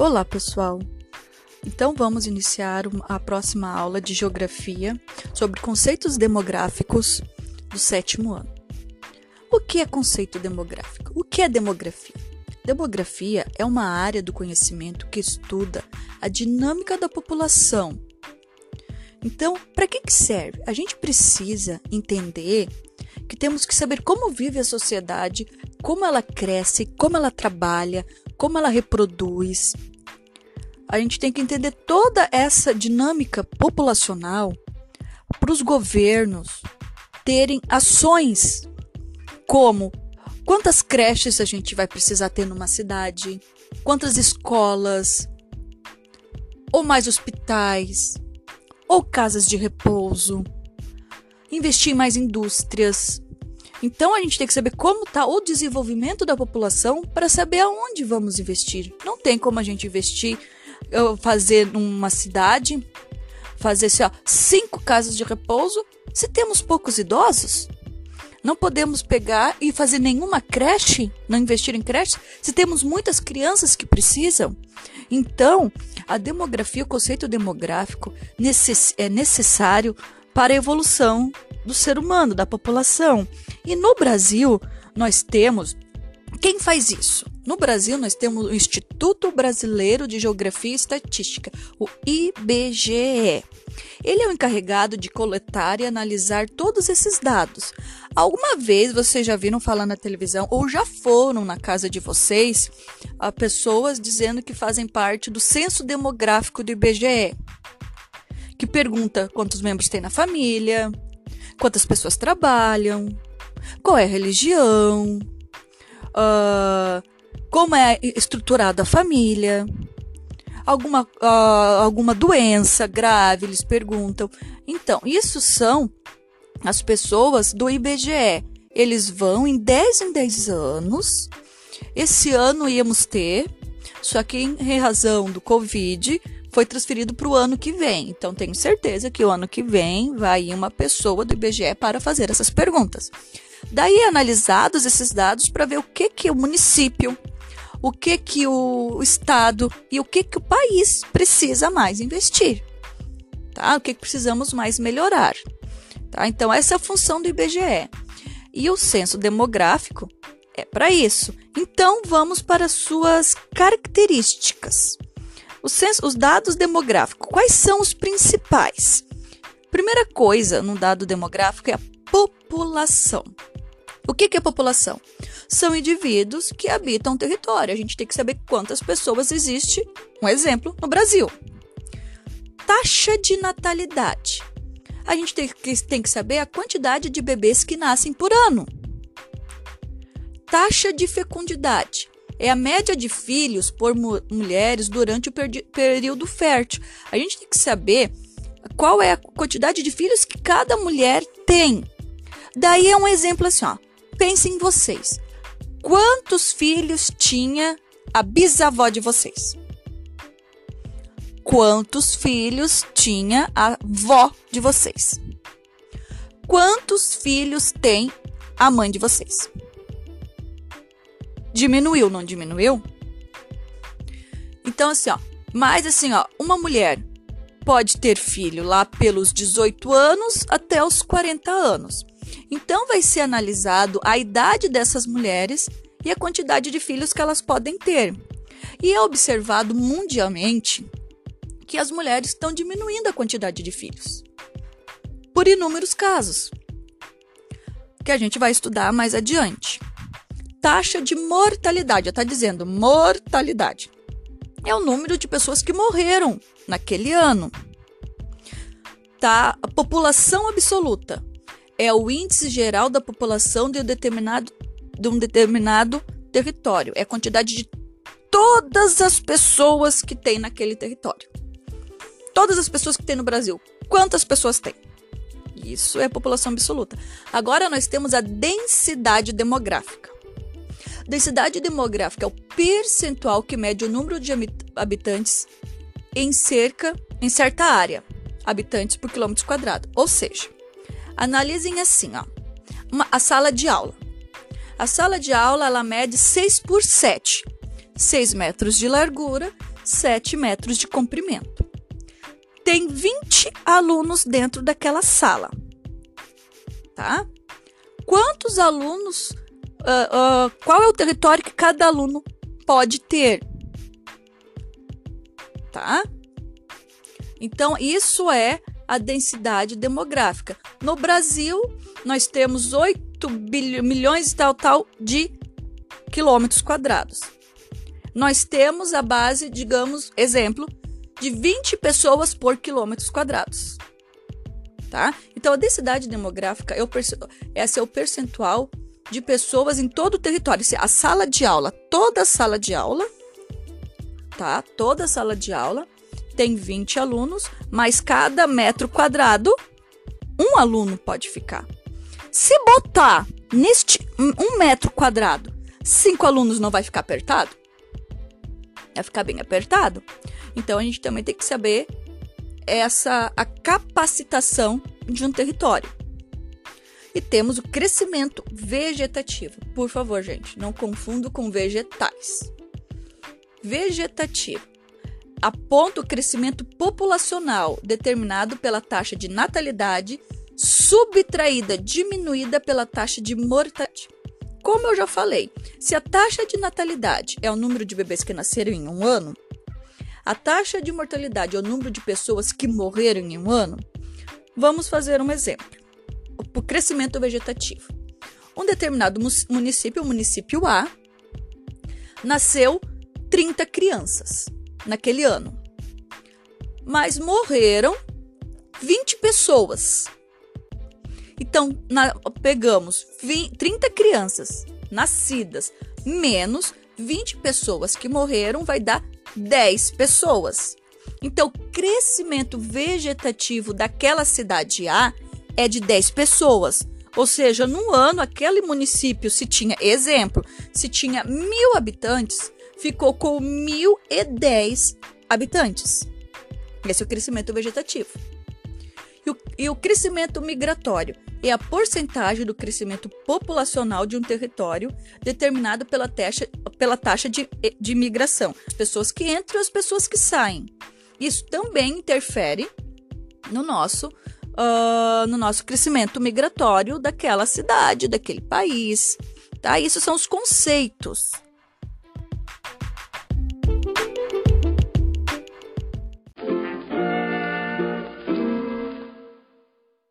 Olá, pessoal! Então vamos iniciar a próxima aula de Geografia sobre conceitos demográficos do sétimo ano. O que é conceito demográfico? O que é demografia? Demografia é uma área do conhecimento que estuda a dinâmica da população. Então, para que, que serve? A gente precisa entender que temos que saber como vive a sociedade, como ela cresce, como ela trabalha, como ela reproduz. A gente tem que entender toda essa dinâmica populacional para os governos terem ações como quantas creches a gente vai precisar ter numa cidade, quantas escolas, ou mais hospitais, ou casas de repouso, investir em mais indústrias, então a gente tem que saber como está o desenvolvimento da população para saber aonde vamos investir. Não tem como a gente investir, fazer numa cidade, fazer cinco casas de repouso se temos poucos idosos. Não podemos pegar e fazer nenhuma creche, não investir em creche, se temos muitas crianças que precisam. Então, a demografia, o conceito demográfico é necessário para a evolução do ser humano, da população. E no Brasil, nós temos. Quem faz isso? No Brasil, nós temos o Instituto Brasileiro de Geografia e Estatística, o IBGE. Ele é o encarregado de coletar e analisar todos esses dados. Alguma vez vocês já viram falar na televisão ou já foram na casa de vocês a pessoas dizendo que fazem parte do censo demográfico do IBGE? que pergunta quantos membros tem na família, quantas pessoas trabalham, qual é a religião, uh, como é estruturada a família, alguma, uh, alguma doença grave, eles perguntam. Então, isso são as pessoas do IBGE. Eles vão em 10 em 10 anos. Esse ano íamos ter, só que em razão do Covid, foi transferido para o ano que vem. Então, tenho certeza que o ano que vem vai uma pessoa do IBGE para fazer essas perguntas. Daí, analisados esses dados para ver o que, que o município, o que, que o estado e o que, que o país precisa mais investir. Tá? O que, que precisamos mais melhorar. Tá? Então, essa é a função do IBGE. E o censo demográfico é para isso. Então, vamos para suas características. Censo, os dados demográficos, quais são os principais? Primeira coisa no dado demográfico é a população. O que, que é população? São indivíduos que habitam o território. A gente tem que saber quantas pessoas existe. Um exemplo, no Brasil. Taxa de natalidade. A gente tem que, tem que saber a quantidade de bebês que nascem por ano. Taxa de fecundidade é a média de filhos por mu mulheres durante o período fértil. A gente tem que saber qual é a quantidade de filhos que cada mulher tem. Daí é um exemplo assim, ó. Pensem em vocês. Quantos filhos tinha a bisavó de vocês? Quantos filhos tinha a vó de vocês? Quantos filhos tem a mãe de vocês? diminuiu, não diminuiu? Então, assim, ó, mas assim, ó, uma mulher pode ter filho lá pelos 18 anos até os 40 anos. Então, vai ser analisado a idade dessas mulheres e a quantidade de filhos que elas podem ter. E é observado mundialmente que as mulheres estão diminuindo a quantidade de filhos. Por inúmeros casos, que a gente vai estudar mais adiante taxa de mortalidade. Está dizendo mortalidade. É o número de pessoas que morreram naquele ano. Tá? A população absoluta é o índice geral da população de um determinado, de um determinado território. É a quantidade de todas as pessoas que tem naquele território. Todas as pessoas que tem no Brasil. Quantas pessoas tem? Isso é a população absoluta. Agora nós temos a densidade demográfica. Densidade demográfica é o percentual que mede o número de habitantes em cerca em certa área, habitantes por quilômetro quadrado. Ou seja, analisem assim, ó, uma, a sala de aula. A sala de aula ela mede 6 por 7, 6 metros de largura, 7 metros de comprimento. Tem 20 alunos dentro daquela sala. Tá? Quantos alunos. Uh, uh, qual é o território que cada aluno pode ter? Tá? Então, isso é a densidade demográfica. No Brasil, nós temos 8 milhões e tal, tal de quilômetros quadrados. Nós temos a base, digamos, exemplo, de 20 pessoas por quilômetros quadrados. Tá? Então, a densidade demográfica é o, esse é o percentual de pessoas em todo o território. A sala de aula, toda sala de aula, tá? Toda sala de aula tem 20 alunos, mas cada metro quadrado, um aluno pode ficar. Se botar neste um metro quadrado, cinco alunos não vai ficar apertado? Vai ficar bem apertado. Então a gente também tem que saber essa a capacitação de um território. E temos o crescimento vegetativo. Por favor, gente, não confundo com vegetais. Vegetativo aponta o crescimento populacional determinado pela taxa de natalidade subtraída, diminuída pela taxa de mortalidade. Como eu já falei, se a taxa de natalidade é o número de bebês que nasceram em um ano, a taxa de mortalidade é o número de pessoas que morreram em um ano, vamos fazer um exemplo. O crescimento vegetativo. Um determinado município, o município A, nasceu 30 crianças naquele ano. Mas morreram 20 pessoas. Então, na, pegamos 20, 30 crianças nascidas menos 20 pessoas que morreram, vai dar 10 pessoas. Então, o crescimento vegetativo daquela cidade A é de 10 pessoas. Ou seja, no ano, aquele município, se tinha, exemplo, se tinha mil habitantes, ficou com 1.010 habitantes. Esse é o crescimento vegetativo. E o, e o crescimento migratório é a porcentagem do crescimento populacional de um território determinado pela taxa, pela taxa de, de migração. As pessoas que entram e as pessoas que saem. Isso também interfere no nosso, uh, no nosso crescimento migratório daquela cidade, daquele país. Tá? Isso são os conceitos